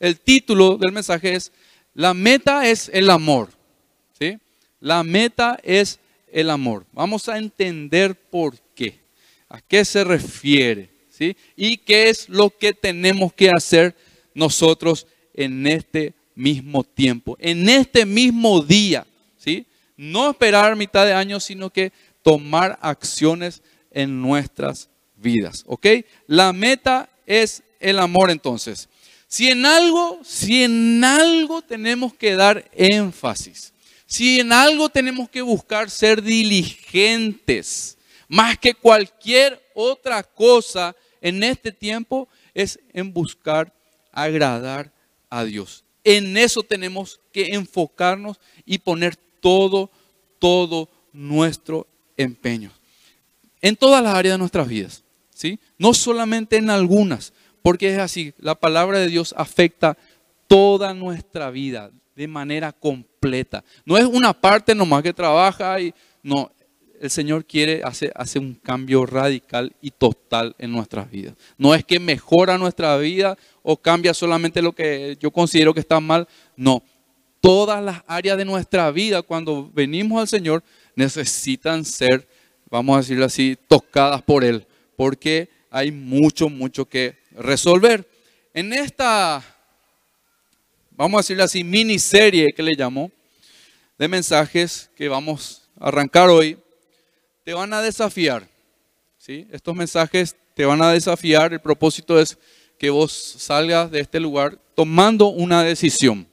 el título del mensaje es, la meta es el amor. ¿sí? La meta es el amor. Vamos a entender por qué, a qué se refiere, ¿sí? Y qué es lo que tenemos que hacer nosotros en este mismo tiempo, en este mismo día, ¿sí? No esperar mitad de año, sino que tomar acciones en nuestras vidas, ¿ok? La meta es el amor entonces. Si en algo, si en algo tenemos que dar énfasis, si en algo tenemos que buscar ser diligentes, más que cualquier otra cosa en este tiempo, es en buscar agradar a Dios. En eso tenemos que enfocarnos y poner todo, todo nuestro empeño. En todas las áreas de nuestras vidas, ¿sí? No solamente en algunas, porque es así, la palabra de Dios afecta toda nuestra vida de manera completa. No es una parte nomás que trabaja y no, el Señor quiere hacer, un cambio radical y total en nuestras vidas. No es que mejora nuestra vida o cambia solamente lo que yo considero que está mal, no. Todas las áreas de nuestra vida cuando venimos al Señor necesitan ser, vamos a decirlo así, tocadas por Él, porque hay mucho, mucho que resolver. En esta, vamos a decirle así, miniserie que le llamo, de mensajes que vamos a arrancar hoy, te van a desafiar. ¿sí? Estos mensajes te van a desafiar. El propósito es que vos salgas de este lugar tomando una decisión.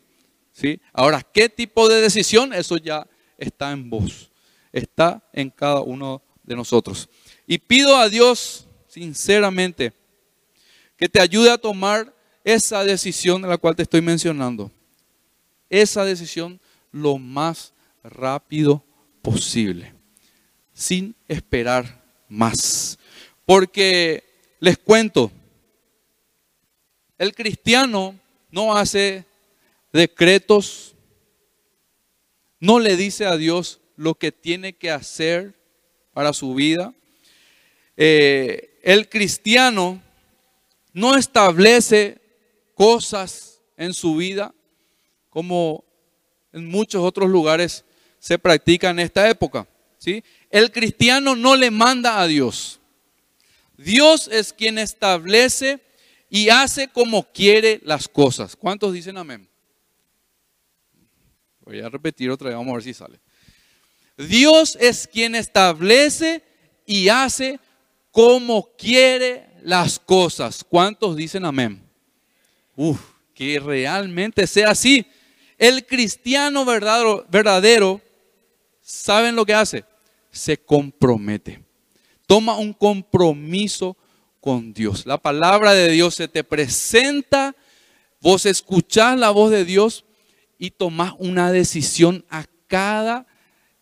¿sí? Ahora, ¿qué tipo de decisión? Eso ya está en vos. Está en cada uno de nosotros. Y pido a Dios, sinceramente, que te ayude a tomar esa decisión de la cual te estoy mencionando. Esa decisión lo más rápido posible, sin esperar más. Porque les cuento, el cristiano no hace decretos, no le dice a Dios lo que tiene que hacer para su vida. Eh, el cristiano no establece cosas en su vida como en muchos otros lugares se practica en esta época. ¿sí? El cristiano no le manda a Dios. Dios es quien establece y hace como quiere las cosas. ¿Cuántos dicen amén? Voy a repetir otra vez, vamos a ver si sale. Dios es quien establece y hace como quiere las cosas. ¿Cuántos dicen amén? Uf, que realmente sea así. El cristiano verdadero, verdadero, ¿saben lo que hace? Se compromete. Toma un compromiso con Dios. La palabra de Dios se te presenta, vos escuchás la voz de Dios y tomás una decisión a cada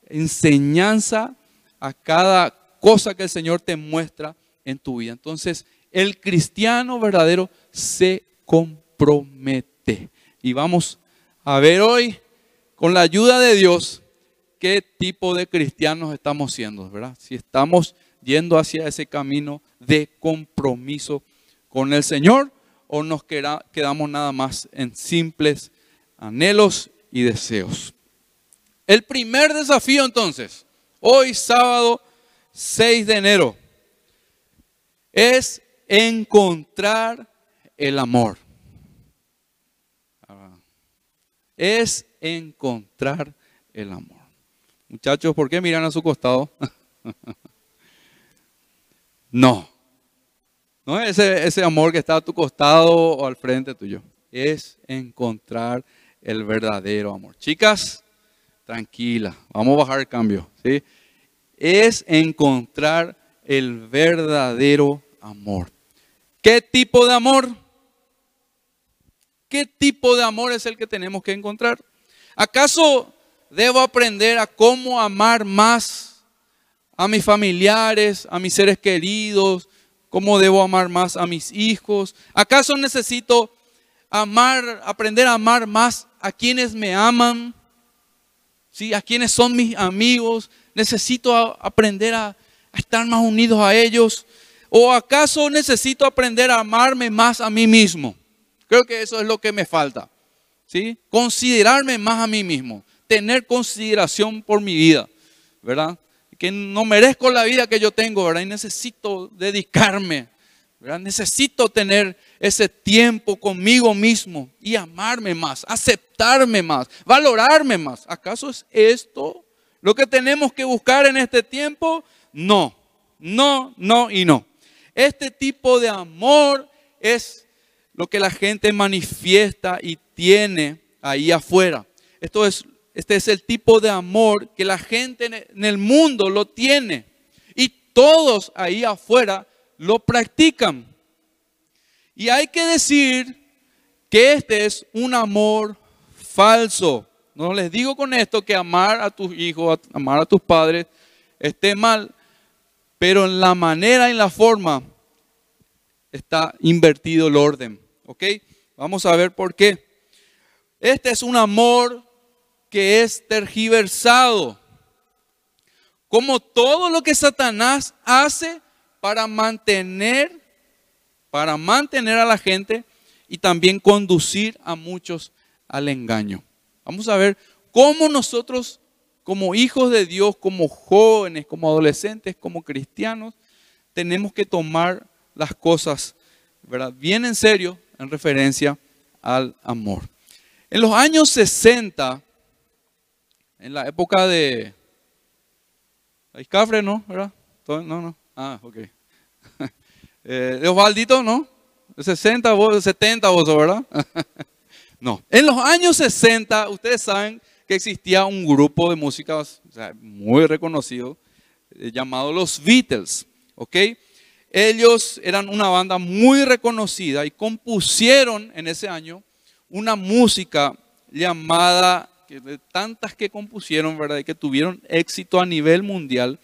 enseñanza, a cada cosa que el Señor te muestra en tu vida. Entonces, el cristiano verdadero se compromete. Y vamos a ver hoy, con la ayuda de Dios, qué tipo de cristianos estamos siendo, ¿verdad? Si estamos yendo hacia ese camino de compromiso con el Señor o nos quedamos nada más en simples anhelos y deseos. El primer desafío entonces, hoy sábado 6 de enero, es encontrar el amor. Es encontrar el amor. Muchachos, ¿por qué miran a su costado? no. No es ese, ese amor que está a tu costado o al frente tuyo. Es encontrar el verdadero amor. Chicas, tranquila, vamos a bajar el cambio. ¿sí? Es encontrar el verdadero amor. ¿Qué tipo de amor? ¿Qué tipo de amor es el que tenemos que encontrar? ¿Acaso debo aprender a cómo amar más a mis familiares, a mis seres queridos? ¿Cómo debo amar más a mis hijos? ¿Acaso necesito amar, aprender a amar más a quienes me aman? ¿Sí? A quienes son mis amigos. Necesito aprender a, a estar más unidos a ellos? ¿O acaso necesito aprender a amarme más a mí mismo? Creo que eso es lo que me falta. ¿sí? Considerarme más a mí mismo, tener consideración por mi vida, ¿verdad? Que no merezco la vida que yo tengo, ¿verdad? Y necesito dedicarme, ¿verdad? Necesito tener ese tiempo conmigo mismo y amarme más, aceptarme más, valorarme más. ¿Acaso es esto lo que tenemos que buscar en este tiempo? No, no, no y no. Este tipo de amor es lo que la gente manifiesta y tiene ahí afuera. Esto es, este es el tipo de amor que la gente en el mundo lo tiene. Y todos ahí afuera lo practican. Y hay que decir que este es un amor falso. No les digo con esto que amar a tus hijos, amar a tus padres esté mal, pero en la manera y en la forma está invertido el orden. ¿Ok? Vamos a ver por qué. Este es un amor que es tergiversado. Como todo lo que Satanás hace para mantener, para mantener a la gente y también conducir a muchos al engaño. Vamos a ver cómo nosotros, como hijos de Dios, como jóvenes, como adolescentes, como cristianos, tenemos que tomar las cosas ¿verdad? bien en serio en referencia al amor. En los años 60, en la época de... Iscafre, ¿no? ¿Verdad? No, no. Ah, ok. Eh, de Osvaldito, ¿no? 60 vos, 70 vos, ¿verdad? no. En los años 60, ustedes saben que existía un grupo de música muy reconocido eh, llamado los Beatles, ¿ok? Ellos eran una banda muy reconocida y compusieron en ese año una música llamada, de tantas que compusieron, ¿verdad? Y que tuvieron éxito a nivel mundial.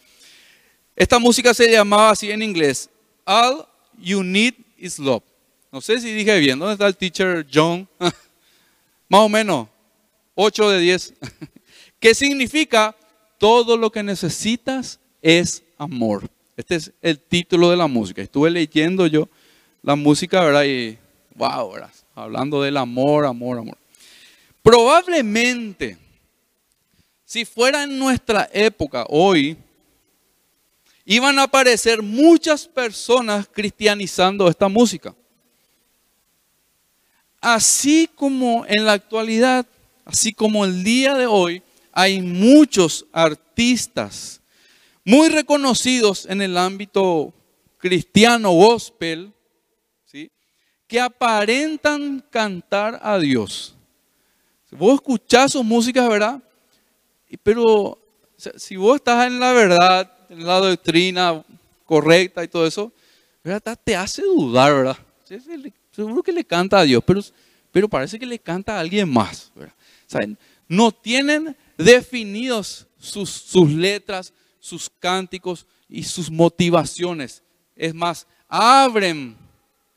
Esta música se llamaba así en inglés, All You Need Is Love. No sé si dije bien, ¿dónde está el teacher John? Más o menos, 8 de 10. ¿Qué significa? Todo lo que necesitas es amor. Este es el título de la música. Estuve leyendo yo la música, ¿verdad? Y wow, ¿verdad? Hablando del amor, amor, amor. Probablemente, si fuera en nuestra época, hoy, iban a aparecer muchas personas cristianizando esta música. Así como en la actualidad, así como el día de hoy, hay muchos artistas muy reconocidos en el ámbito cristiano gospel, ¿sí? que aparentan cantar a Dios. Vos escuchás sus músicas, ¿verdad? Pero si vos estás en la verdad, en la doctrina correcta y todo eso, ¿verdad? te hace dudar, ¿verdad? Seguro que le canta a Dios, pero, pero parece que le canta a alguien más. ¿verdad? No tienen definidos sus, sus letras, sus cánticos y sus motivaciones. Es más, abren,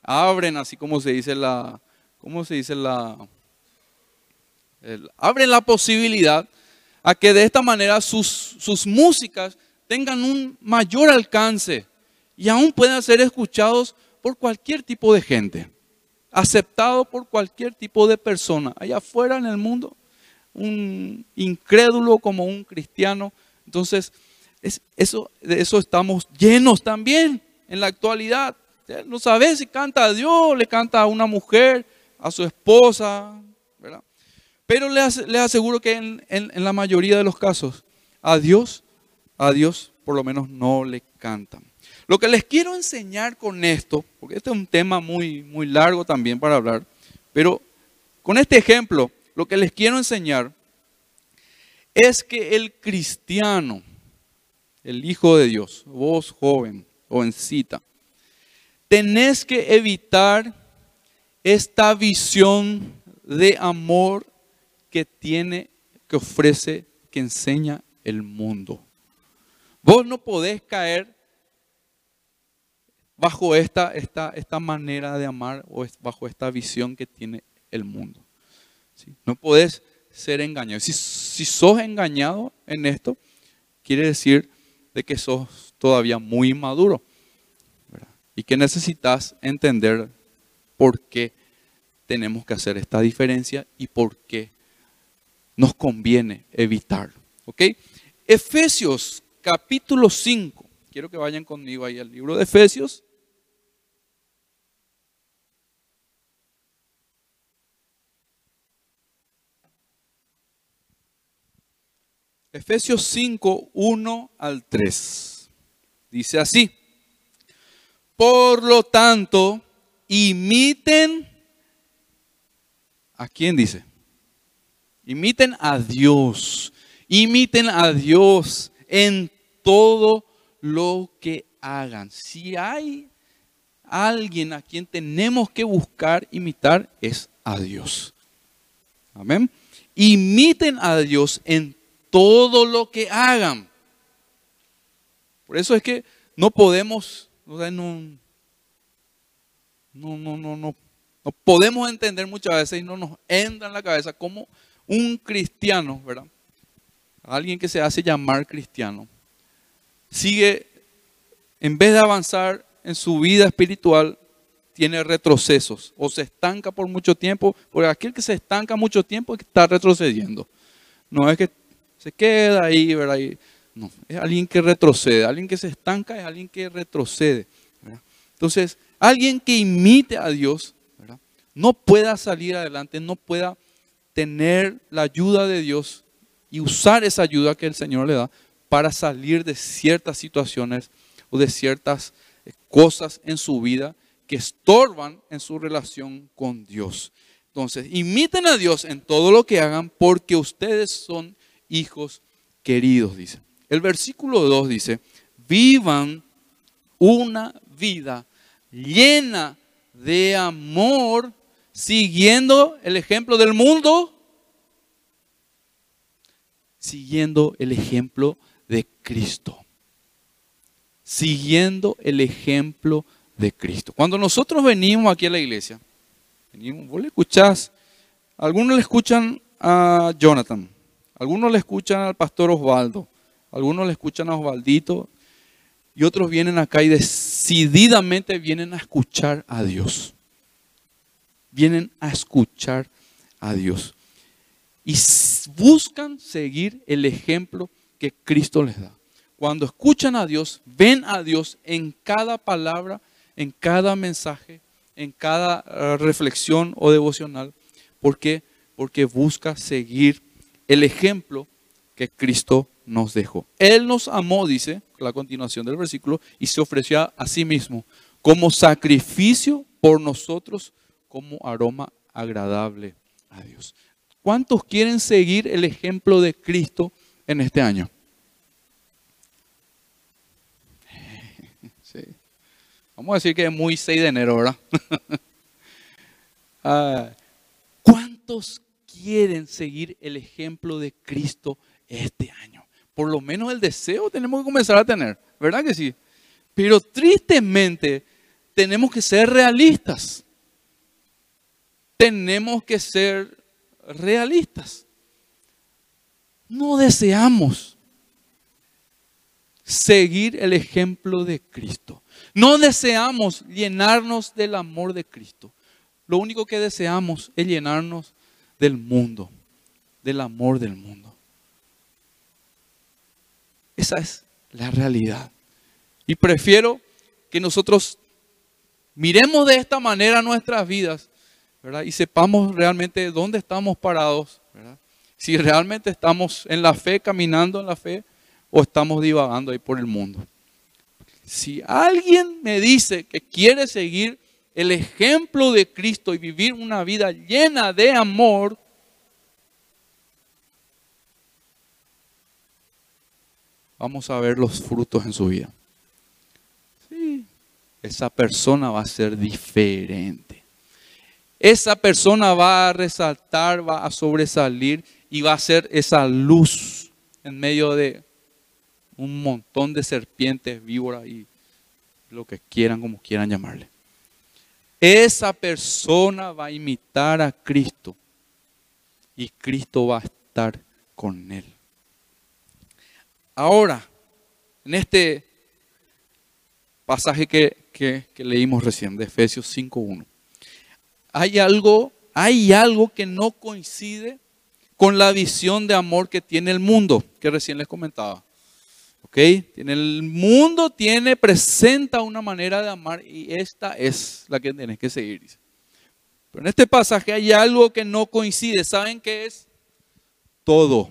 abren así como se dice la, ¿cómo se dice la? abren la posibilidad a que de esta manera sus, sus músicas tengan un mayor alcance y aún puedan ser escuchados por cualquier tipo de gente, aceptado por cualquier tipo de persona. Allá afuera en el mundo, un incrédulo como un cristiano. Entonces, eso, de eso estamos llenos también en la actualidad. No sabes si canta a Dios, le canta a una mujer, a su esposa, ¿verdad? Pero les, aseguro que en, en, la mayoría de los casos, a Dios, a Dios por lo menos no le cantan. Lo que les quiero enseñar con esto, porque este es un tema muy, muy largo también para hablar, pero con este ejemplo, lo que les quiero enseñar es que el cristiano, el Hijo de Dios, vos joven, jovencita, tenés que evitar esta visión de amor que tiene, que ofrece, que enseña el mundo. Vos no podés caer bajo esta, esta, esta manera de amar o bajo esta visión que tiene el mundo. No podés ser engañado. Si, si sos engañado en esto, quiere decir de que sos todavía muy inmaduro y que necesitas entender por qué tenemos que hacer esta diferencia y por qué nos conviene evitarlo. ¿Ok? Efesios capítulo 5. Quiero que vayan conmigo ahí al libro de Efesios. Efesios 5, 1 al 3. Dice así. Por lo tanto, imiten. ¿A quién dice? Imiten a Dios. Imiten a Dios en todo lo que hagan. Si hay alguien a quien tenemos que buscar imitar, es a Dios. Amén. Imiten a Dios en todo lo que hagan. Por eso es que no podemos, no, no, no, no, no, podemos entender muchas veces y no nos entra en la cabeza como un cristiano, ¿verdad? Alguien que se hace llamar cristiano, sigue, en vez de avanzar en su vida espiritual, tiene retrocesos o se estanca por mucho tiempo, porque aquel que se estanca mucho tiempo está retrocediendo. No es que se queda ahí, ¿verdad? no, es alguien que retrocede. Alguien que se estanca es alguien que retrocede. Entonces, alguien que imite a Dios, no pueda salir adelante, no pueda tener la ayuda de Dios y usar esa ayuda que el Señor le da para salir de ciertas situaciones o de ciertas eh, cosas en su vida que estorban en su relación con Dios. Entonces, imiten a Dios en todo lo que hagan porque ustedes son hijos queridos, dice. El versículo 2 dice, vivan una vida llena de amor, siguiendo el ejemplo del mundo, siguiendo el ejemplo de Cristo. Siguiendo el ejemplo de Cristo. Cuando nosotros venimos aquí a la iglesia, venimos, vos le escuchás, algunos le escuchan a Jonathan, algunos le escuchan al pastor Osvaldo, algunos le escuchan a Osvaldito y otros vienen acá y decididamente vienen a escuchar a Dios. Vienen a escuchar a Dios. Y buscan seguir el ejemplo que Cristo les da. Cuando escuchan a Dios, ven a Dios en cada palabra, en cada mensaje, en cada eh, reflexión o devocional. ¿Por qué? Porque busca seguir el ejemplo que Cristo nos dejó. Él nos amó, dice la continuación del versículo, y se ofreció a sí mismo como sacrificio por nosotros, como aroma agradable a Dios. ¿Cuántos quieren seguir el ejemplo de Cristo en este año? Vamos a decir que es muy 6 de enero, ¿verdad? Ah, ¿Cuántos quieren seguir el ejemplo de Cristo este año. Por lo menos el deseo tenemos que comenzar a tener, ¿verdad que sí? Pero tristemente tenemos que ser realistas. Tenemos que ser realistas. No deseamos seguir el ejemplo de Cristo. No deseamos llenarnos del amor de Cristo. Lo único que deseamos es llenarnos del mundo, del amor del mundo. Esa es la realidad. Y prefiero que nosotros miremos de esta manera nuestras vidas. Y sepamos realmente dónde estamos parados. Si realmente estamos en la fe, caminando en la fe, o estamos divagando ahí por el mundo. Si alguien me dice que quiere seguir el ejemplo de Cristo y vivir una vida llena de amor, vamos a ver los frutos en su vida. Esa persona va a ser diferente. Esa persona va a resaltar, va a sobresalir y va a ser esa luz en medio de un montón de serpientes, víboras y lo que quieran, como quieran llamarle. Esa persona va a imitar a Cristo y Cristo va a estar con él. Ahora, en este pasaje que, leímos recién, de Efesios 5.1, hay algo hay algo que no coincide con la visión de amor que tiene el mundo, que recién les comentaba. ¿Ok? El mundo tiene, presenta una manera de amar y esta es la que tienes que seguir. Pero en este pasaje hay algo que no coincide. ¿Saben qué es? Todo.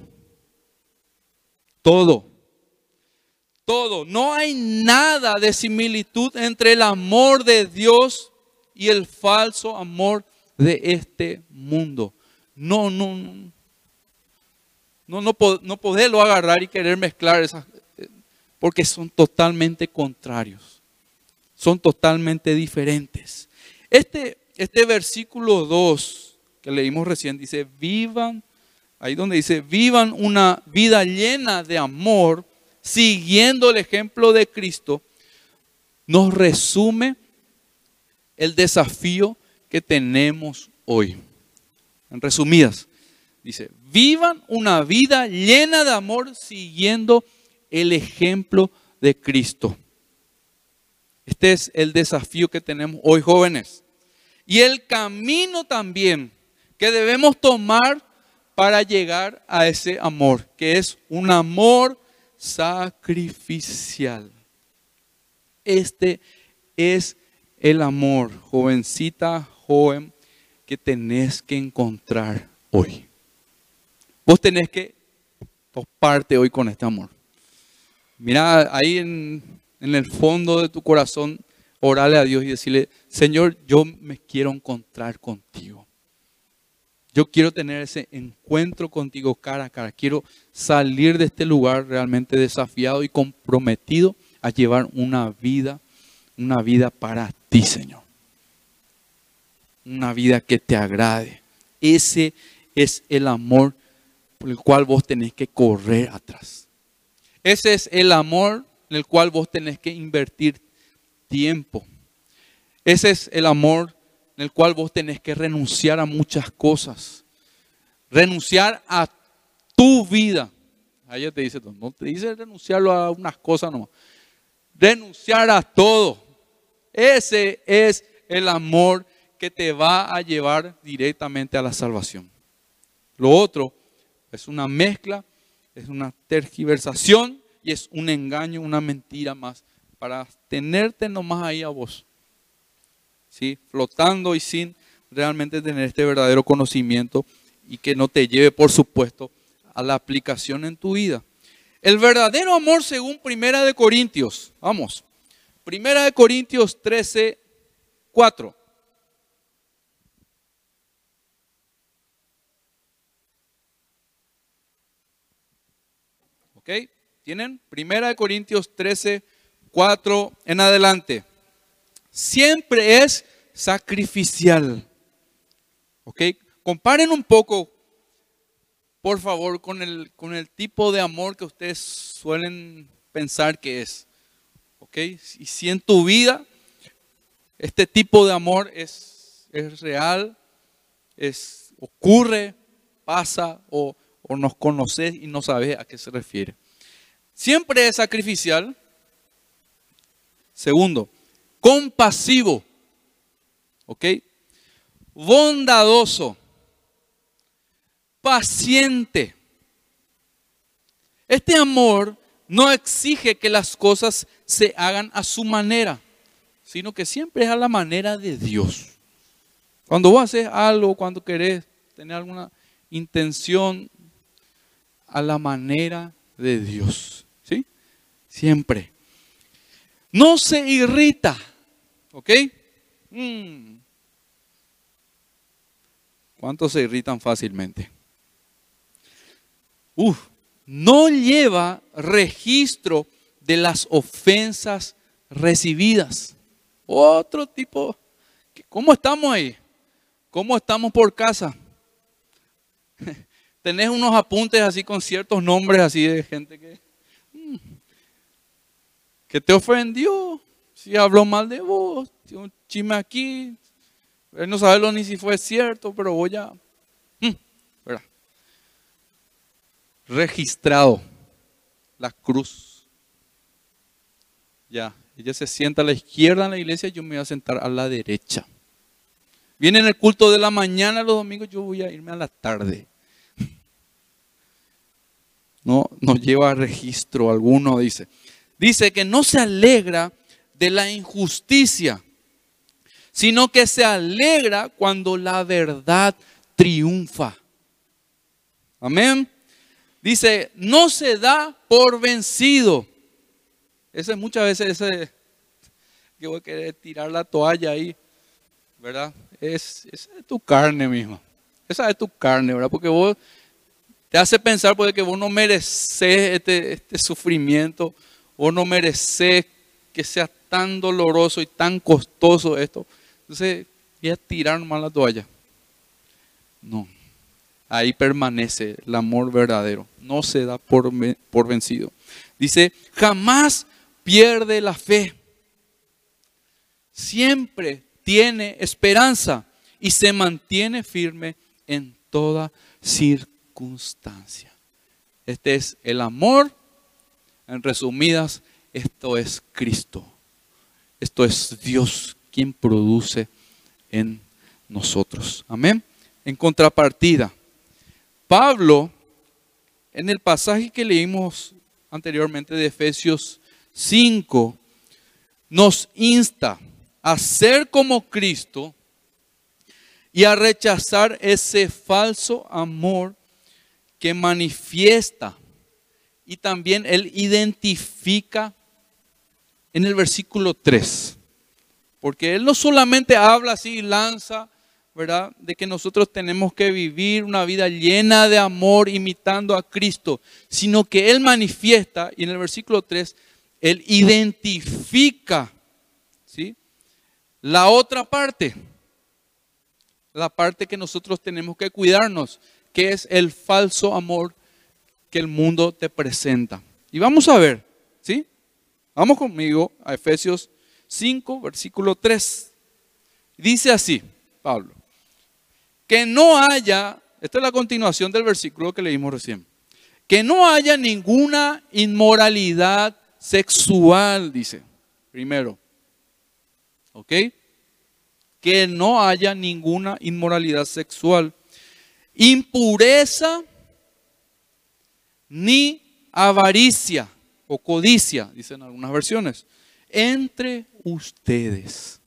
Todo. Todo. No hay nada de similitud entre el amor de Dios y el falso amor de este mundo. No, no, no. No, no, no poderlo agarrar y querer mezclar esas, porque son totalmente contrarios. Son totalmente diferentes. Este, este versículo 2 que leímos recién dice, vivan, ahí donde dice, vivan una vida llena de amor, siguiendo el ejemplo de Cristo, nos resume el desafío que tenemos hoy. En resumidas, dice, vivan una vida llena de amor siguiendo el ejemplo de Cristo. Este es el desafío que tenemos hoy jóvenes. Y el camino también que debemos tomar para llegar a ese amor, que es un amor sacrificial. Este es el amor, jovencita, joven, que tenés que encontrar hoy. Vos tenés que toparte hoy con este amor. Mira ahí en, el fondo de tu corazón, orale a Dios y decirle, Señor, yo me quiero encontrar contigo. Yo quiero tener ese encuentro contigo cara a cara. Quiero salir de este lugar realmente desafiado y comprometido a llevar una vida, una vida para ti, Señor. Una vida que te agrade. Ese es el amor por el cual vos tenés que correr atrás. Ese es el amor en el cual vos tenés que invertir tiempo. Ese es el amor en el cual vos tenés que renunciar a muchas cosas. Renunciar a tu vida. Ahí te dice, no te dice renunciarlo a unas cosas nomás. Renunciar a todo. Ese es el amor que te va a llevar directamente a la salvación. Lo otro es una mezcla, es una tergiversación y es un engaño, una mentira más para tenerte nomás ahí a vos. ¿Sí? Flotando y sin realmente tener este verdadero conocimiento y que no te lleve, por supuesto, a la aplicación en tu vida. El verdadero amor según Primera de Corintios. Vamos. Primera de Corintios 13, 4. ¿Tienen? Primera de Corintios 13, 4 en adelante. Siempre es sacrificial. ¿Ok? Comparen un poco, por favor, con el, con el tipo de amor que ustedes suelen pensar que es. ¿Ok? Y si en tu vida este tipo de amor es, es real, es, ocurre, pasa o, o nos conoces y no sabes a qué se refiere. Siempre es sacrificial. Segundo, compasivo. ¿Ok? Bondadoso. Paciente. Este amor no exige que las cosas se hagan a su manera, sino que siempre es a la manera de Dios. Cuando vos haces algo, cuando querés tener alguna intención, a la manera de Dios. ¿Sí? Siempre. No se irrita. ¿Ok? Mm. ¿Cuántos se irritan fácilmente? Uf, no lleva registro de las ofensas recibidas. Otro tipo. ¿Cómo estamos ahí? ¿Cómo estamos por casa? Tenés unos apuntes así con ciertos nombres así de gente que, mm, que te ofendió, si habló mal de vos, un chisme aquí, él no sabe ni si fue cierto, pero voy a... Mm, Registrado la cruz. Ya, ella se sienta a la izquierda en la iglesia, yo me voy a sentar a la derecha. Viene en el culto de la mañana los domingos, yo voy a irme a la tarde. No, no lleva registro alguno, dice. Dice que no se alegra de la injusticia, sino que se alegra cuando la verdad triunfa. Amén. Dice, no se da por vencido. Ese muchas veces ese que voy a querer tirar la toalla ahí, ¿verdad? Es, es tu carne misma. Esa es tu carne, ¿verdad? Porque vos te hace pensar porque que vos no mereces este, este sufrimiento, vos no mereces que sea tan doloroso y tan costoso esto. Entonces, voy a tirar nomás la toalla. No. Ahí permanece el amor verdadero. No se da por, por vencido. Dice, jamás pierde la fe. Siempre tiene esperanza y se mantiene firme en toda circunstancia. Este es el amor. En resumidas, esto es Cristo. Esto es Dios quien produce en nosotros. Amén. En contrapartida, Pablo, en el pasaje que leímos anteriormente de Efesios 5, nos insta a ser como Cristo y a rechazar ese falso amor que manifiesta y también él identifica en el versículo 3. Porque él no solamente habla así y lanza, ¿verdad? De que nosotros tenemos que vivir una vida llena de amor imitando a Cristo, sino que él manifiesta, y en el versículo 3, él identifica, ¿sí? La otra parte, la parte que nosotros tenemos que cuidarnos, que es el falso amor que el mundo te presenta. Y vamos a ver, ¿sí? Vamos conmigo a Efesios 5, versículo 3. Dice así, Pablo, que no haya, esta es la continuación del versículo que leímos recién, que no haya ninguna inmoralidad sexual, dice, primero. ¿Ok? Que no haya ninguna inmoralidad sexual, impureza, ni avaricia o codicia, dicen algunas versiones, entre ustedes.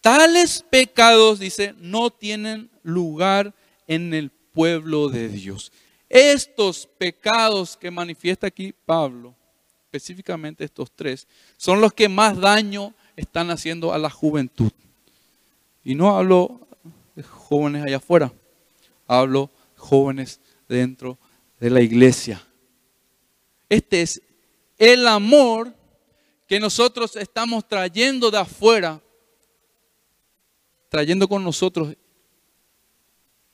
Tales pecados, dice, no tienen lugar en el pueblo de Dios. Estos pecados que manifiesta aquí Pablo, específicamente estos tres, son los que más daño están haciendo a la juventud. Y no hablo de jóvenes allá afuera, hablo jóvenes dentro de la iglesia. Este es el amor que nosotros estamos trayendo de afuera, trayendo con nosotros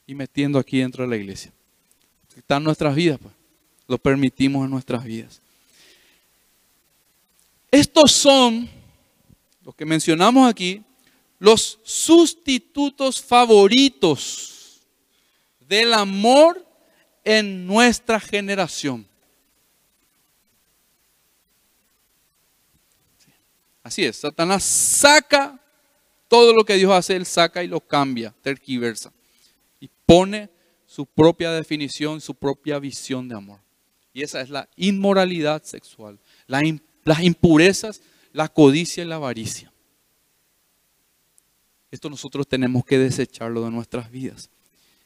y metiendo aquí dentro de la iglesia. Está en nuestras vidas, pues. Lo permitimos en nuestras vidas. Estos son, los que mencionamos aquí, los sustitutos favoritos del amor en nuestra generación. Así es, Satanás saca todo lo que Dios hace, él saca y lo cambia, terquiversa. Y pone su propia definición, su propia visión de amor. Y esa es la inmoralidad sexual, las impurezas, la codicia y la avaricia. Esto nosotros tenemos que desecharlo de nuestras vidas.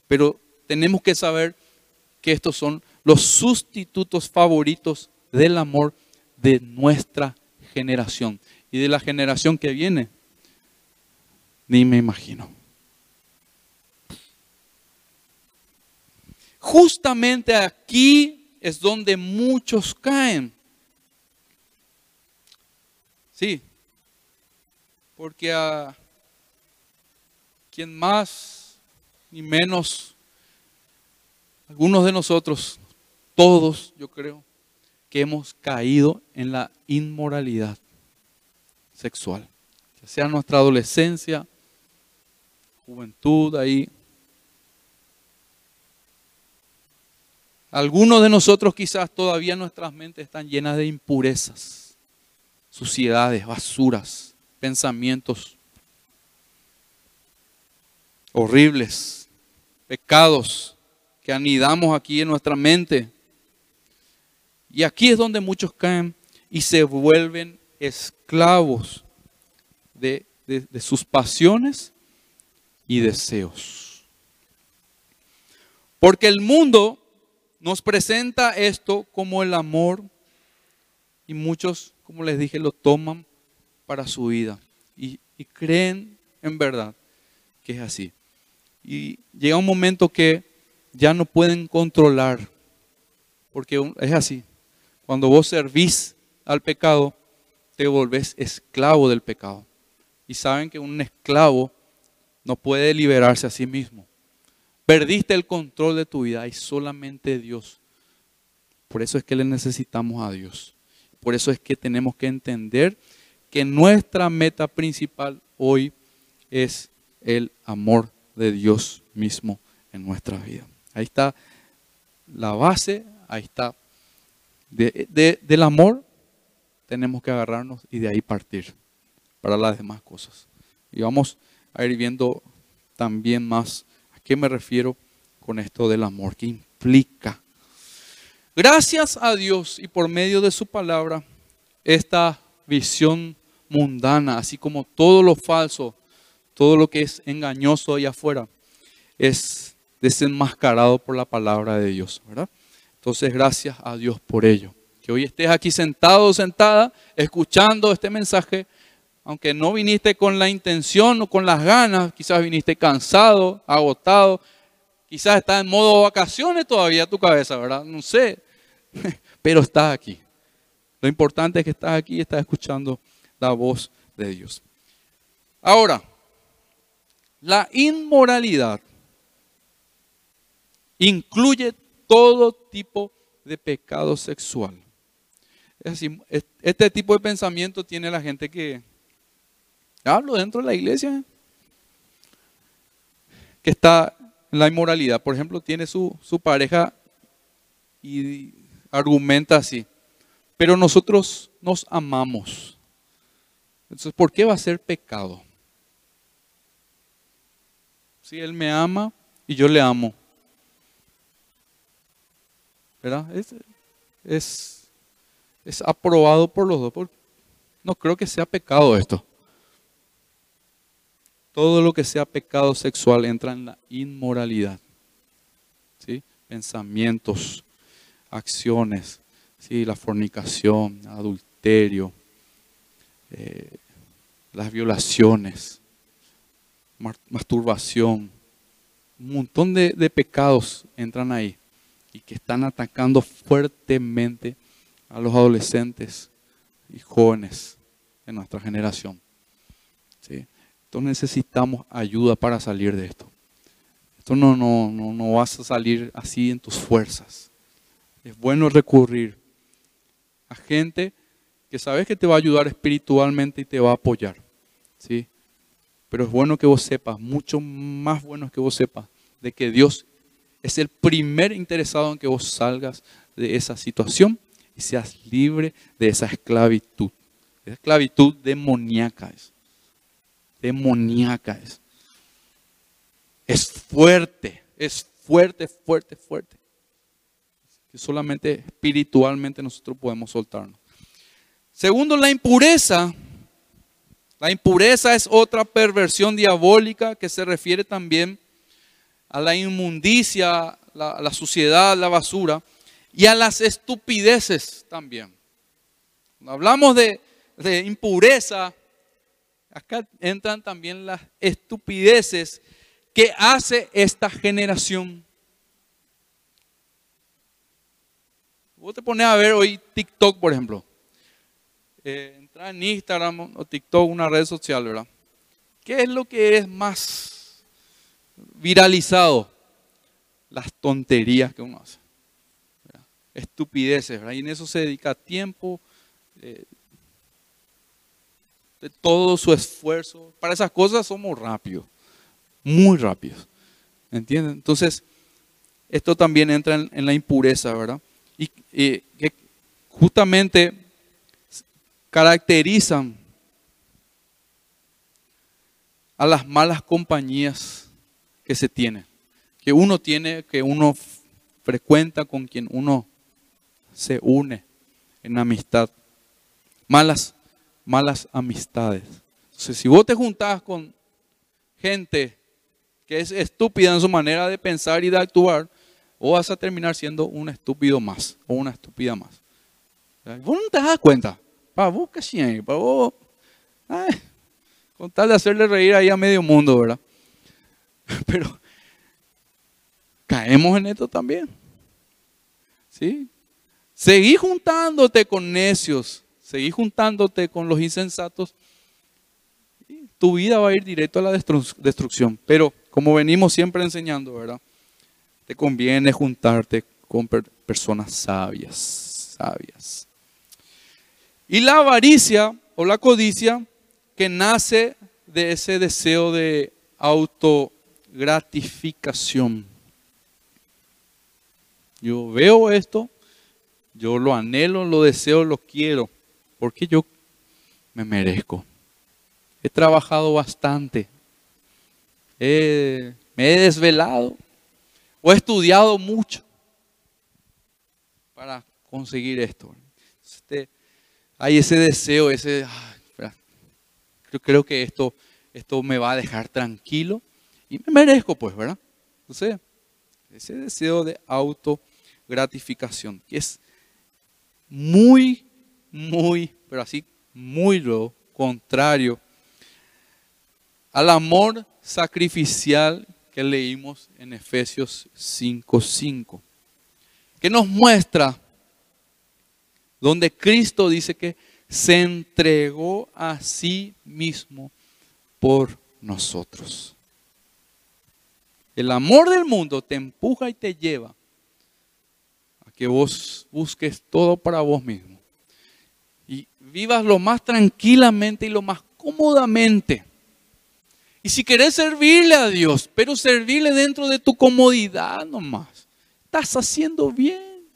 Pero tenemos que saber que estos son los sustitutos favoritos del amor de nuestra generación. Y de la generación que viene, ni me imagino. Justamente aquí es donde muchos caen. Sí, porque a quien más ni menos algunos de nosotros, todos yo creo, que hemos caído en la inmoralidad sexual. Ya sea nuestra adolescencia, juventud ahí. Algunos de nosotros quizás todavía nuestras mentes están llenas de impurezas, suciedades, basuras, pensamientos. horribles, pecados que anidamos aquí en nuestra mente. Y aquí es donde muchos caen y se vuelven esclavos de, sus pasiones y deseos. Porque el mundo nos presenta esto como el amor y muchos, como les dije, lo toman para su vida y, creen en verdad que es así. Y llega un momento que ya no pueden controlar, porque es así. Cuando vos servís al pecado, te volvés esclavo del pecado. Y saben que un esclavo no puede liberarse a sí mismo. Perdiste el control de tu vida y solamente Dios. Por eso es que le necesitamos a Dios. Por eso es que tenemos que entender que nuestra meta principal hoy es el amor de Dios mismo en nuestra vida. Ahí está la base, ahí está. del amor tenemos que agarrarnos y de ahí partir para las demás cosas. Y vamos a ir viendo también más qué me refiero con esto del amor? ¿Qué implica? Gracias a Dios y por medio de su palabra, esta visión mundana, así como todo lo falso, todo lo que es engañoso allá afuera, es desenmascarado por la palabra de Dios, ¿verdad? Entonces, gracias a Dios por ello. Que hoy estés aquí sentado o sentada, escuchando este mensaje, aunque no viniste con la intención o con las ganas, quizás viniste cansado, agotado, quizás está en modo vacaciones todavía tu cabeza, ¿verdad? No sé, pero estás aquí. Lo importante es que estás aquí y estás escuchando la voz de Dios. Ahora, la inmoralidad incluye todo tipo de pecado sexual. Este tipo de pensamiento tiene la gente que Hablo dentro de la iglesia que está en la inmoralidad. Por ejemplo, tiene su, su pareja y argumenta así. Pero nosotros nos amamos. Entonces, ¿por qué va a ser pecado? Si él me ama y yo le amo. Es, es, es aprobado por los dos. No creo que sea pecado esto. Todo lo que sea pecado sexual entra en la inmoralidad. ¿sí? Pensamientos, acciones, ¿sí? la fornicación, adulterio, eh, las violaciones, masturbación. Un montón de pecados entran ahí y que están atacando fuertemente a los adolescentes y jóvenes de nuestra generación. ¿sí? Entonces necesitamos ayuda para salir de esto. Esto no, no, no, no vas a salir así en tus fuerzas. Es bueno recurrir a gente que sabes que te va a ayudar espiritualmente y te va a apoyar. ¿sí? Pero es bueno que vos sepas, mucho más bueno que vos sepas, de que Dios es el primer interesado en que vos salgas de esa situación y seas libre de esa esclavitud. Esa esclavitud demoníaca es demoníaca es. Es fuerte, es fuerte, fuerte, fuerte. Que solamente espiritualmente nosotros podemos soltarnos. Segundo, la impureza. La impureza es otra perversión diabólica que se refiere también a la inmundicia, la, la suciedad, la basura y a las estupideces también. Cuando hablamos de, impureza, acá entran también las estupideces que hace esta generación. Vos te pones a ver hoy TikTok, por ejemplo. Eh, entra en Instagram o TikTok, una red social, ¿verdad? ¿Qué es lo que es más viralizado? Las tonterías que uno hace. Estupideces. Y en eso se dedica tiempo, eh, de todo su esfuerzo. Para esas cosas somos rápidos, muy rápidos. ¿Entienden? Entonces, esto también entra en, la impureza, ¿verdad? Y que justamente caracterizan a las malas compañías que se tiene, que uno tiene, que uno frecuenta, con quien uno se une en amistad. Malas, malas amistades. Si vos te juntás con gente que es estúpida en su manera de pensar y de actuar, o vas a terminar siendo un estúpido más o una estúpida más. Vos no te das cuenta. Para vos, casi, para vos. con tal de hacerle reír ahí a medio mundo, ¿verdad? Pero caemos en esto también. ¿Sí? Seguí juntándote con necios, seguí juntándote con los insensatos. tu vida va a ir directo a la destrucción. Pero como venimos siempre enseñando, ¿verdad? Te conviene juntarte con personas sabias, sabias. Y la avaricia o la codicia que nace de ese deseo de autogratificación. Yo veo esto, yo lo anhelo, lo deseo, lo quiero, porque yo me merezco. He trabajado bastante, me he desvelado, o he estudiado mucho para conseguir esto. Este, hay ese deseo, ese, yo creo que esto, esto me va a dejar tranquilo y me merezco, pues, ¿verdad? Entonces, ese deseo de autogratificación, que es muy, muy, pero así, muy lo contrario al amor sacrificial que leímos en Efesios 5:5, que nos muestra donde Cristo dice que se entregó a sí mismo por nosotros. El amor del mundo te empuja y te lleva a que vos busques todo para vos mismo. Y vivas lo más tranquilamente y lo más cómodamente. Y si querés servirle a Dios, pero servirle dentro de tu comodidad nomás, estás haciendo bien.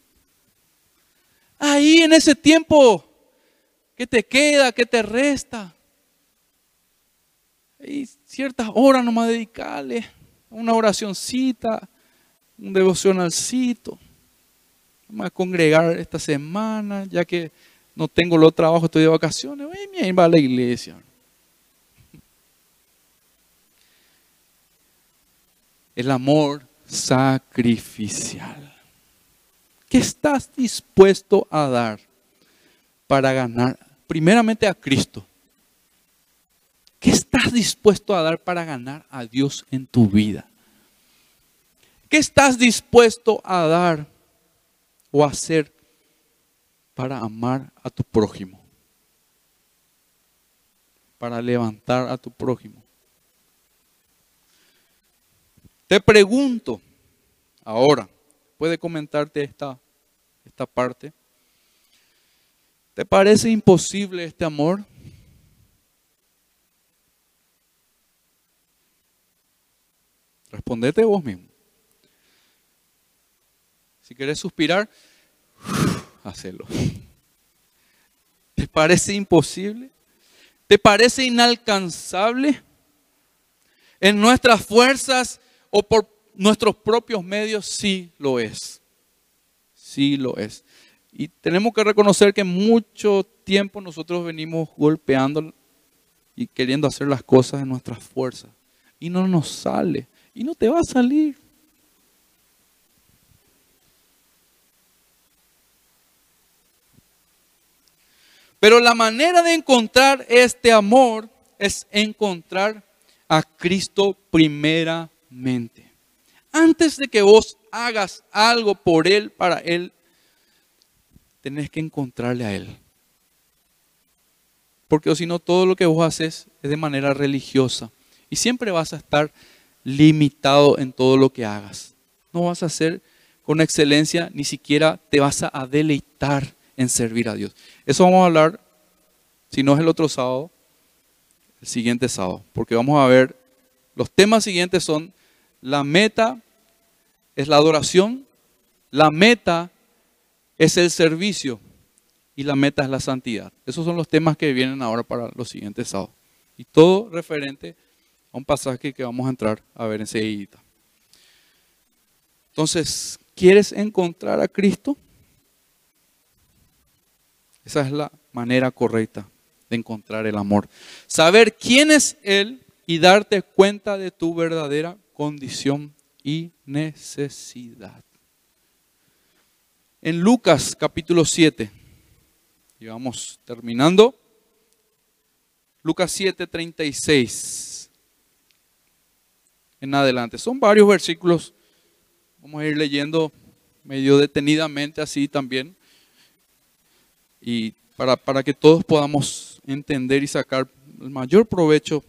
Ahí en ese tiempo que te queda, que te resta, hay ciertas horas nomás dedicarle, una oracioncita, un devocionalcito. Vamos a congregar esta semana, ya que no tengo los trabajo, estoy de vacaciones, voy a a la iglesia. el amor sacrificial. ¿Qué estás dispuesto a dar para ganar primeramente a Cristo? ¿Qué estás dispuesto a dar para ganar a Dios en tu vida? ¿Qué estás dispuesto a dar o hacer para amar a tu prójimo? Para levantar a tu prójimo. Te pregunto, ahora, puede comentarte esta, esta parte. ¿Te parece imposible este amor? Respondete vos mismo. Si querés suspirar, hacelo. ¿Te parece imposible? ¿Te parece inalcanzable? En nuestras fuerzas o por nuestros propios medios, sí lo es. Sí lo es. Y tenemos que reconocer que mucho tiempo nosotros venimos golpeando y queriendo hacer las cosas en nuestras fuerzas. Y no nos sale. Y no te va a salir. Pero la manera de encontrar este amor es encontrar a Cristo primera mente. Antes de que vos hagas algo por Él, para Él, tenés que encontrarle a Él. Porque si no, todo lo que vos haces es de manera religiosa. Y siempre vas a estar limitado en todo lo que hagas. No vas a hacer con excelencia, ni siquiera te vas a deleitar en servir a Dios. Eso vamos a hablar, si no es el otro sábado, el siguiente sábado. Porque vamos a ver, los temas siguientes son la meta es la adoración, la meta es el servicio y la meta es la santidad. Esos son los temas que vienen ahora para los siguientes sábados. Y todo referente a un pasaje que vamos a entrar a ver enseguida. Entonces, ¿quieres encontrar a Cristo? Esa es la manera correcta de encontrar el amor. Saber quién es Él y darte cuenta de tu verdadera condición y necesidad. En Lucas capítulo 7, y vamos terminando, Lucas 7, 36 en adelante. Son varios versículos, vamos a ir leyendo medio detenidamente así también, y para, para que todos podamos entender y sacar el mayor provecho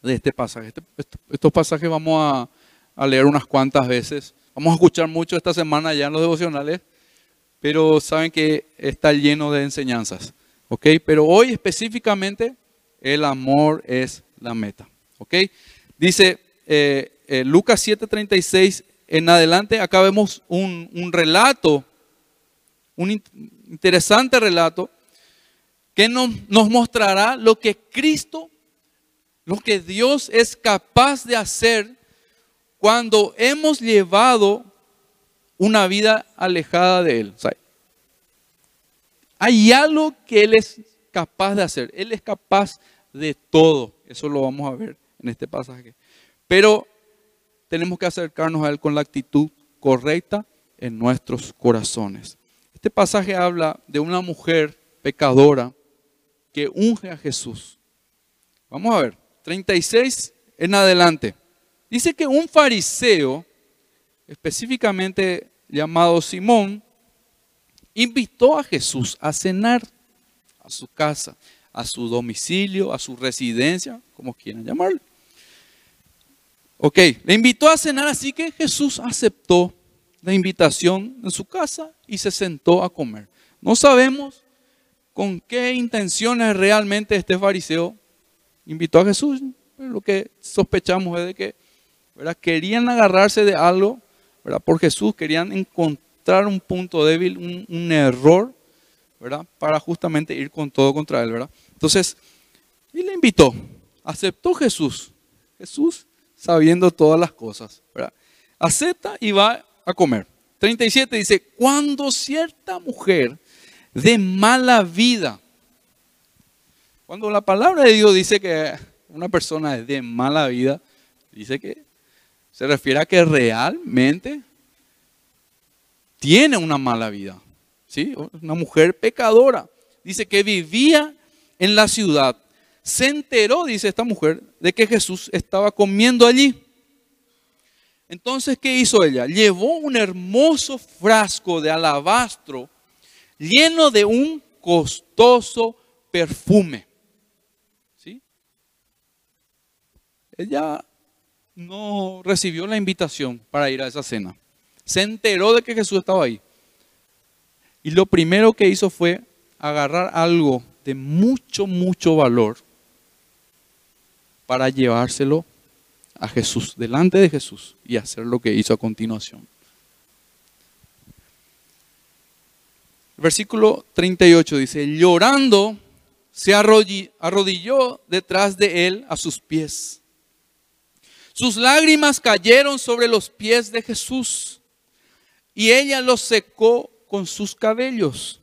de este pasaje. Este, estos pasajes vamos a, a leer unas cuantas veces. Vamos a escuchar mucho esta semana ya en los devocionales, pero saben que está lleno de enseñanzas. ¿Ok? Pero hoy específicamente el amor es la meta. ¿Ok? Dice eh, eh, Lucas 7:36 en adelante, acá vemos un, relato, un interesante relato, que nos mostrará lo que Cristo, lo que Dios es capaz de hacer cuando hemos llevado una vida alejada de Él. hay algo que Él es capaz de hacer. Él es capaz de todo. Eso lo vamos a ver en este pasaje. Pero tenemos que acercarnos a Él con la actitud correcta en nuestros corazones. Este pasaje habla de una mujer pecadora que unge a Jesús. Vamos a ver, 36 en adelante. Dice que un fariseo, específicamente llamado Simón, invitó a Jesús a cenar a su casa, a su domicilio, a su residencia, como quieran llamarlo. Ok, le invitó a cenar, así que Jesús aceptó la invitación en su casa y se sentó a comer. No sabemos con qué intenciones realmente este fariseo invitó a Jesús, lo que sospechamos es de que Querían agarrarse de algo, ¿verdad? Por Jesús, querían encontrar un punto débil, un, error, ¿verdad? Para justamente ir con todo contra él, ¿verdad? Entonces, y le invitó, aceptó Jesús. Jesús sabiendo todas las cosas. Acepta y va a comer. 37 dice, cuando cierta mujer de mala vida, cuando la palabra de Dios dice que una persona es de mala vida, dice que se refiere a que realmente tiene una mala vida. ¿sí? Una mujer pecadora. Dice que vivía en la ciudad. Se enteró, dice esta mujer, de que Jesús estaba comiendo allí. Entonces, ¿qué hizo ella? Llevó un hermoso frasco de alabastro lleno de un costoso perfume. ¿Sí? Ella no recibió la invitación para ir a esa cena. Se enteró de que Jesús estaba ahí. Y lo primero que hizo fue agarrar algo de mucho, mucho valor para llevárselo a Jesús, delante de Jesús, y hacer lo que hizo a continuación. Versículo 38 dice, llorando, se arrodilló detrás de él a sus pies sus lágrimas cayeron sobre los pies de Jesús y ella los secó con sus cabellos.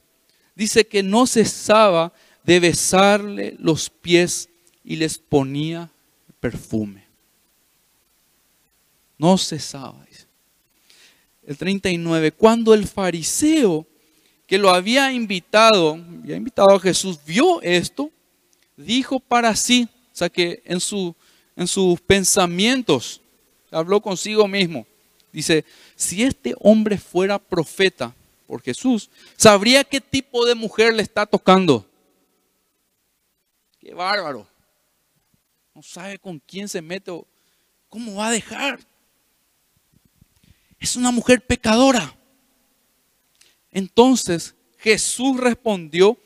Dice que no cesaba de besarle los pies y les ponía perfume. No cesaba. El 39, cuando el fariseo que lo había invitado, había invitado a Jesús, vio esto, dijo para sí, o sea que en su en sus pensamientos, habló consigo mismo. Dice, si este hombre fuera profeta por Jesús, sabría qué tipo de mujer le está tocando. Qué bárbaro. No sabe con quién se mete o cómo va a dejar. Es una mujer pecadora. Entonces Jesús respondió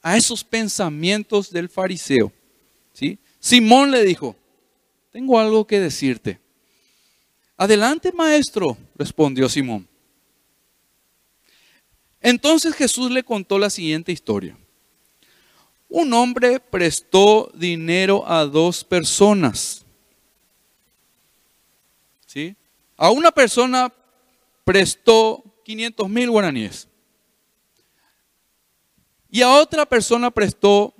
a esos pensamientos del fariseo. ¿sí? Simón le dijo, tengo algo que decirte. Adelante, maestro, respondió Simón. Entonces Jesús le contó la siguiente historia. Un hombre prestó dinero a dos personas. ¿Sí? A una persona prestó 500 mil guaraníes. Y a otra persona prestó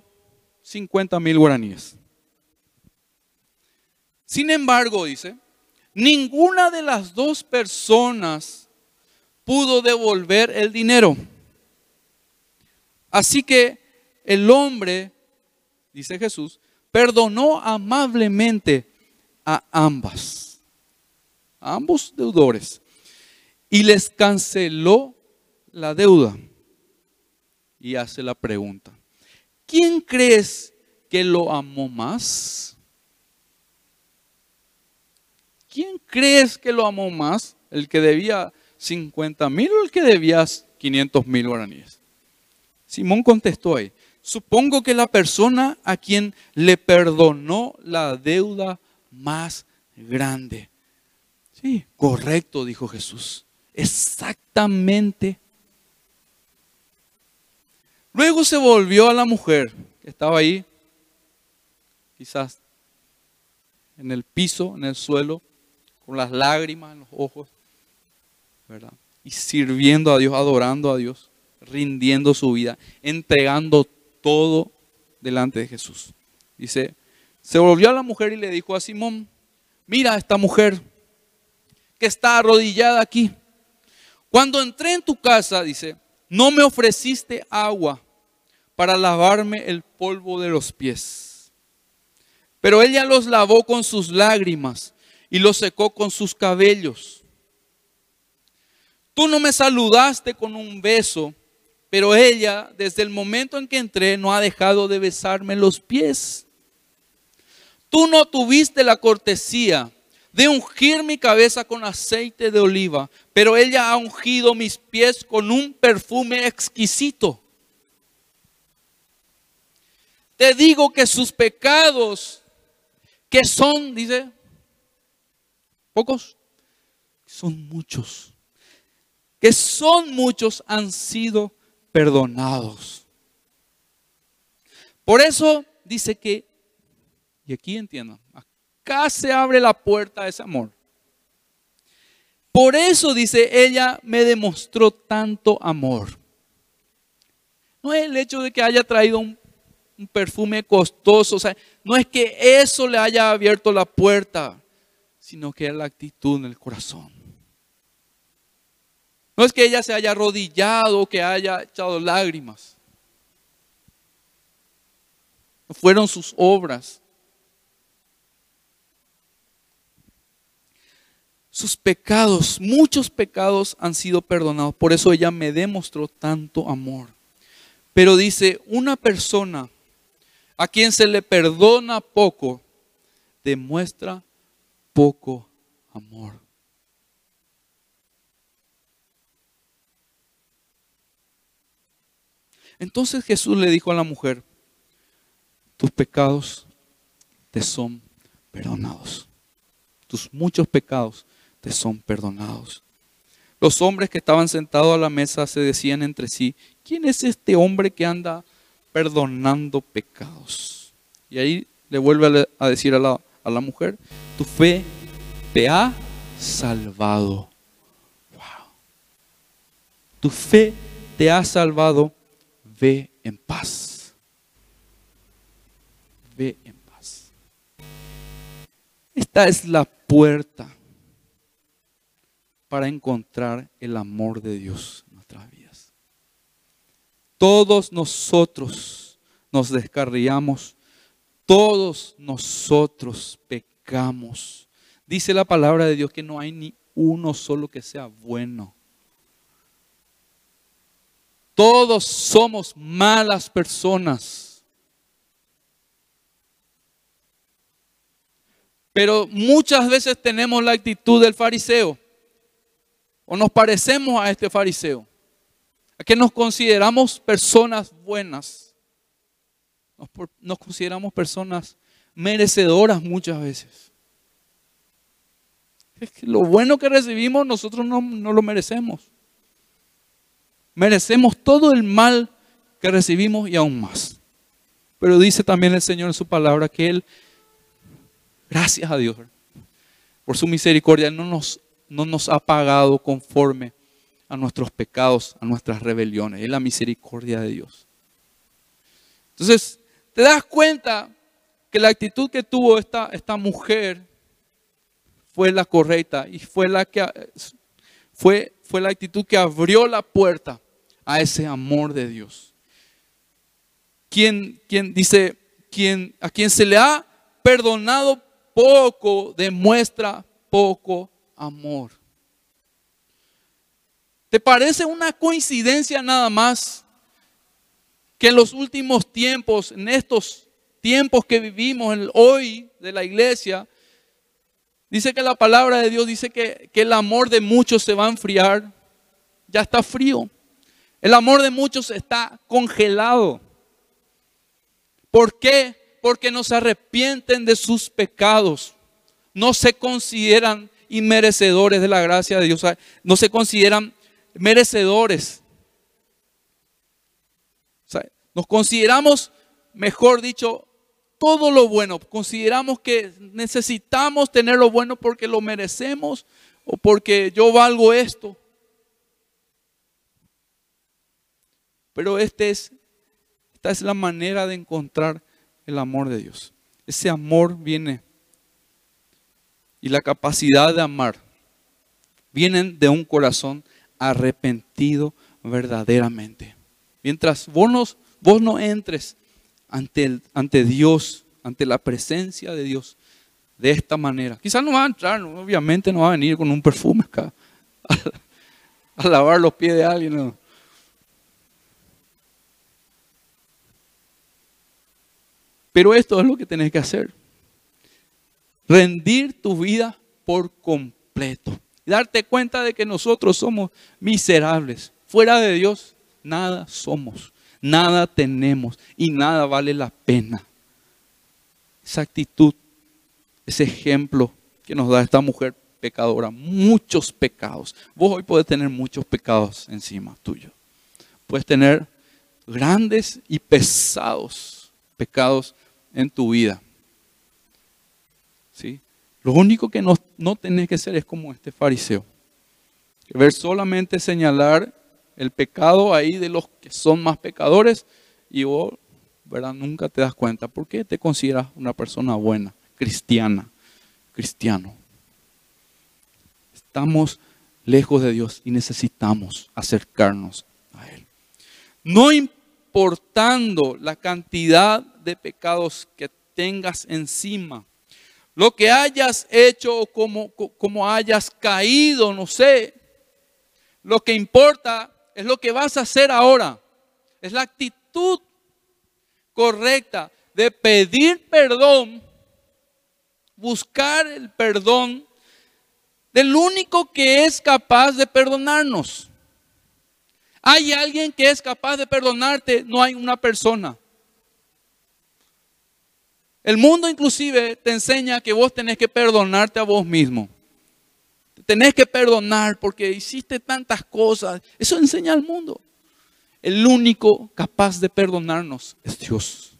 50 mil guaraníes. Sin embargo, dice, ninguna de las dos personas pudo devolver el dinero. Así que el hombre, dice Jesús, perdonó amablemente a ambas, a ambos deudores, y les canceló la deuda. Y hace la pregunta, ¿quién crees que lo amó más? ¿Quién crees que lo amó más? ¿El que debía 50 mil o el que debía 500 mil guaraníes? Simón contestó ahí, supongo que la persona a quien le perdonó la deuda más grande. Sí, correcto, dijo Jesús. Exactamente. Luego se volvió a la mujer que estaba ahí, quizás en el piso, en el suelo, con las lágrimas en los ojos, ¿verdad? Y sirviendo a Dios, adorando a Dios rindiendo su vida, entregando todo delante de Jesús. Dice, se volvió a la mujer y le dijo a Simón, mira esta mujer que está arrodillada aquí. Cuando entré en tu casa, dice, no me ofreciste agua para lavarme el polvo de los pies. Pero ella los lavó con sus lágrimas y los secó con sus cabellos. Tú no me saludaste con un beso pero ella, desde el momento en que entré, no ha dejado de besarme los pies. Tú no tuviste la cortesía de ungir mi cabeza con aceite de oliva, pero ella ha ungido mis pies con un perfume exquisito. Te digo que sus pecados, que son, dice, pocos, son muchos, que son muchos, han sido perdonados. Por eso dice que, y aquí entiendo, acá se abre la puerta a ese amor. Por eso dice, ella me demostró tanto amor. No es el hecho de que haya traído un, un perfume costoso, o sea, no es que eso le haya abierto la puerta, sino que es la actitud en el corazón. No es que ella se haya arrodillado que haya echado lágrimas. Fueron sus obras. Sus pecados, muchos pecados han sido perdonados. Por eso ella me demostró tanto amor. Pero dice, una persona a quien se le perdona poco, demuestra poco amor. Entonces Jesús le dijo a la mujer, tus pecados te son perdonados. Tus muchos pecados te son perdonados. Los hombres que estaban sentados a la mesa se decían entre sí, ¿quién es este hombre que anda perdonando pecados? Y ahí le vuelve a decir a la, a la mujer, tu fe te ha salvado. Wow. Tu fe te ha salvado ve en paz. Ve en paz. Esta es la puerta para encontrar el amor de Dios en nuestras vidas. Todos nosotros nos descarriamos, todos nosotros pecamos. Dice la palabra de Dios que no hay ni uno solo que sea bueno. Todos somos malas personas. Pero muchas veces tenemos la actitud del fariseo. O nos parecemos a este fariseo. A que nos consideramos personas buenas. Nos, consideramos personas merecedoras muchas veces. Es que lo bueno que recibimos nosotros no, no lo merecemos merecemos todo el mal que recibimos y aún más. Pero dice también el Señor en su palabra que Él, gracias a Dios, por su misericordia, no nos no nos ha pagado conforme a nuestros pecados, a nuestras rebeliones. Es la misericordia de Dios. Entonces, te das cuenta que la actitud que tuvo esta, esta mujer fue la correcta y fue la que fue, fue la actitud que abrió la puerta a ese amor de Dios. Quien, quien dice, quien, a quien se le ha perdonado poco, demuestra poco amor. ¿Te parece una coincidencia nada más que en los últimos tiempos, en estos tiempos que vivimos hoy de la iglesia, dice que la palabra de Dios dice que, que el amor de muchos se va a enfriar, ya está frío. El amor de muchos está congelado. ¿Por qué? Porque no se arrepienten de sus pecados. No se consideran inmerecedores de la gracia de Dios. No se consideran merecedores. nos consideramos, mejor dicho, todo lo bueno. Consideramos que necesitamos tener lo bueno porque lo merecemos o porque yo valgo esto. Pero este es, esta es la manera de encontrar el amor de Dios. Ese amor viene y la capacidad de amar vienen de un corazón arrepentido verdaderamente. Mientras vos no, vos no entres ante, ante Dios, ante la presencia de Dios de esta manera, quizás no va a entrar, obviamente no va a venir con un perfume acá a, lavar los pies de alguien. Pero esto es lo que tenés que hacer. Rendir tu vida por completo. Darte cuenta de que nosotros somos miserables. Fuera de Dios, nada somos, nada tenemos y nada vale la pena. Esa actitud, ese ejemplo que nos da esta mujer pecadora, muchos pecados. Vos hoy puedes tener muchos pecados encima tuyo. Puedes tener grandes y pesados pecados en tu vida. ¿Sí? Lo único que no, no tenés que ser es como este fariseo. Ver solamente señalar el pecado ahí de los que son más pecadores y vos, ¿verdad? Nunca te das cuenta. ¿Por qué te consideras una persona buena, cristiana, cristiano? Estamos lejos de Dios y necesitamos acercarnos a Él. No importando la cantidad de pecados que tengas encima, lo que hayas hecho o como, como hayas caído, no sé, lo que importa es lo que vas a hacer ahora. Es la actitud correcta de pedir perdón, buscar el perdón del único que es capaz de perdonarnos. Hay alguien que es capaz de perdonarte, no hay una persona. El mundo inclusive te enseña que vos tenés que perdonarte a vos mismo. Tenés que perdonar porque hiciste tantas cosas. Eso enseña al mundo. El único capaz de perdonarnos es Dios.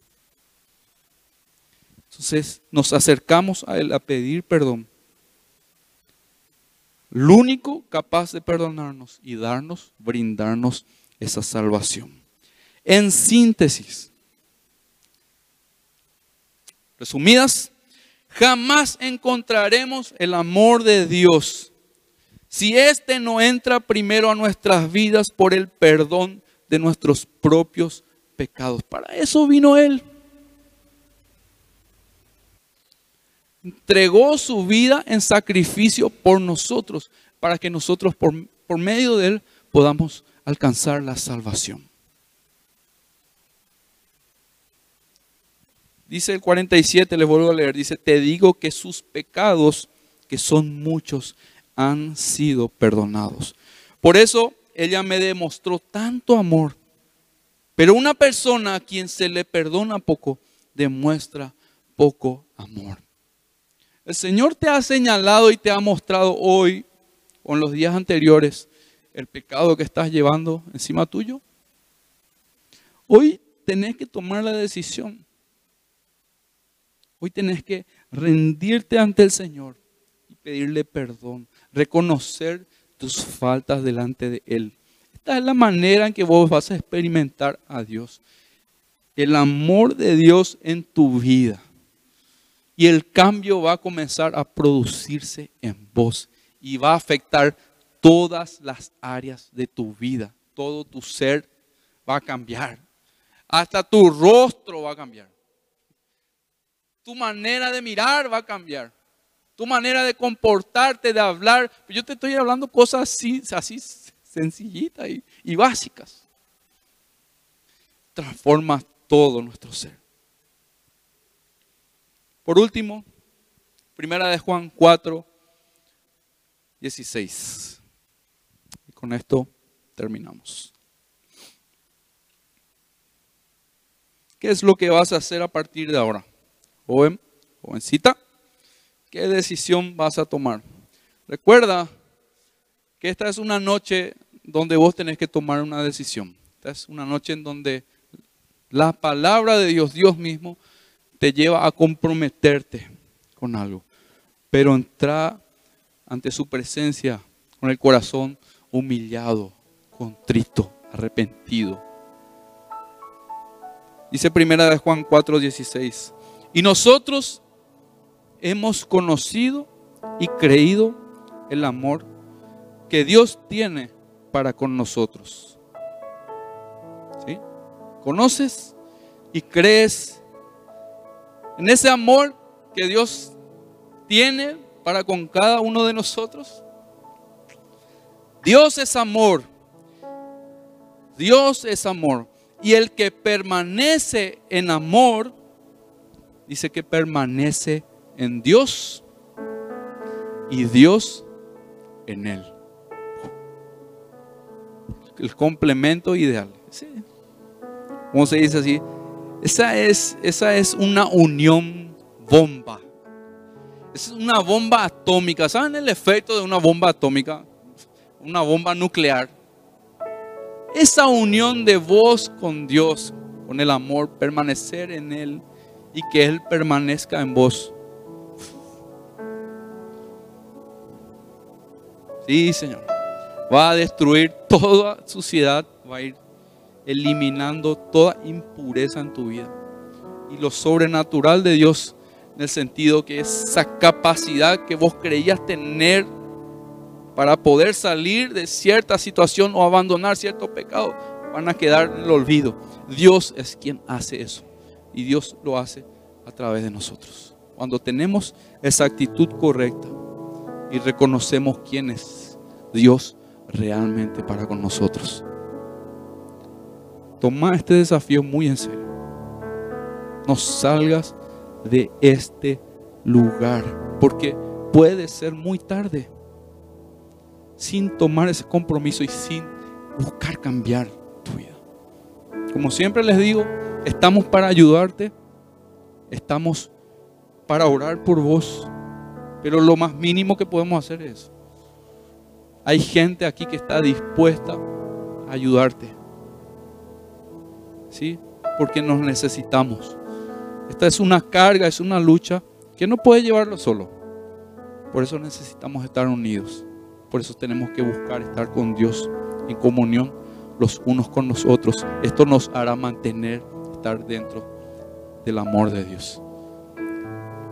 Entonces nos acercamos a Él a pedir perdón. El único capaz de perdonarnos y darnos, brindarnos esa salvación. En síntesis, resumidas, jamás encontraremos el amor de Dios si éste no entra primero a nuestras vidas por el perdón de nuestros propios pecados. Para eso vino Él. Entregó su vida en sacrificio por nosotros, para que nosotros por, por medio de Él podamos alcanzar la salvación. Dice el 47, les vuelvo a leer, dice, te digo que sus pecados, que son muchos, han sido perdonados. Por eso ella me demostró tanto amor. Pero una persona a quien se le perdona poco, demuestra poco amor. El Señor te ha señalado y te ha mostrado hoy, o en los días anteriores, el pecado que estás llevando encima tuyo. Hoy tenés que tomar la decisión Hoy tenés que rendirte ante el Señor y pedirle perdón, reconocer tus faltas delante de Él. Esta es la manera en que vos vas a experimentar a Dios. El amor de Dios en tu vida. Y el cambio va a comenzar a producirse en vos y va a afectar todas las áreas de tu vida. Todo tu ser va a cambiar. Hasta tu rostro va a cambiar. Tu manera de mirar va a cambiar. Tu manera de comportarte, de hablar. Yo te estoy hablando cosas así, sencillitas y, y básicas. Transforma todo nuestro ser. Por último, primera de Juan 4, 16. Y con esto terminamos. ¿Qué es lo que vas a hacer a partir de ahora? Joven, jovencita, ¿qué decisión vas a tomar? Recuerda que esta es una noche donde vos tenés que tomar una decisión. Esta es una noche en donde la palabra de Dios, Dios mismo, te lleva a comprometerte con algo. Pero entra ante su presencia con el corazón humillado, contrito, arrepentido. Dice primera de Juan 4:16. Y nosotros hemos conocido y creído el amor que Dios tiene para con nosotros. ¿Sí? ¿Conoces y crees en ese amor que Dios tiene para con cada uno de nosotros? Dios es amor. Dios es amor. Y el que permanece en amor, dice que permanece en Dios y Dios en él. El complemento ideal. ¿Cómo se dice así? Esa es, esa es una unión bomba. Es una bomba atómica. ¿Saben el efecto de una bomba atómica? Una bomba nuclear. Esa unión de vos con Dios, con el amor, permanecer en Él y que Él permanezca en vos. Sí, Señor. Va a destruir toda suciedad, va a ir eliminando toda impureza en tu vida. Y lo sobrenatural de Dios, en el sentido que esa capacidad que vos creías tener para poder salir de cierta situación o abandonar cierto pecado, van a quedar en el olvido. Dios es quien hace eso. Y Dios lo hace a través de nosotros. Cuando tenemos esa actitud correcta y reconocemos quién es Dios realmente para con nosotros. Toma este desafío muy en serio. No salgas de este lugar, porque puede ser muy tarde sin tomar ese compromiso y sin buscar cambiar tu vida. Como siempre les digo, estamos para ayudarte, estamos para orar por vos, pero lo más mínimo que podemos hacer es, hay gente aquí que está dispuesta a ayudarte. ¿Sí? Porque nos necesitamos. Esta es una carga, es una lucha que no puede llevarlo solo. Por eso necesitamos estar unidos. Por eso tenemos que buscar estar con Dios en comunión los unos con los otros. Esto nos hará mantener, dentro del amor de Dios.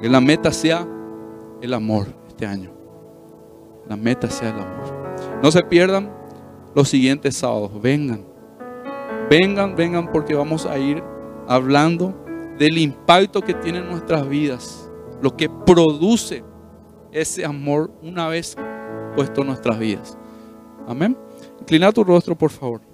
Que la meta sea el amor este año. La meta sea el amor. No se pierdan los siguientes sábados. Vengan. Vengan, vengan porque vamos a ir hablando del impacto que tiene en nuestras vidas. Lo que produce ese amor una vez puesto en nuestras vidas. Amén. Inclina tu rostro, por favor.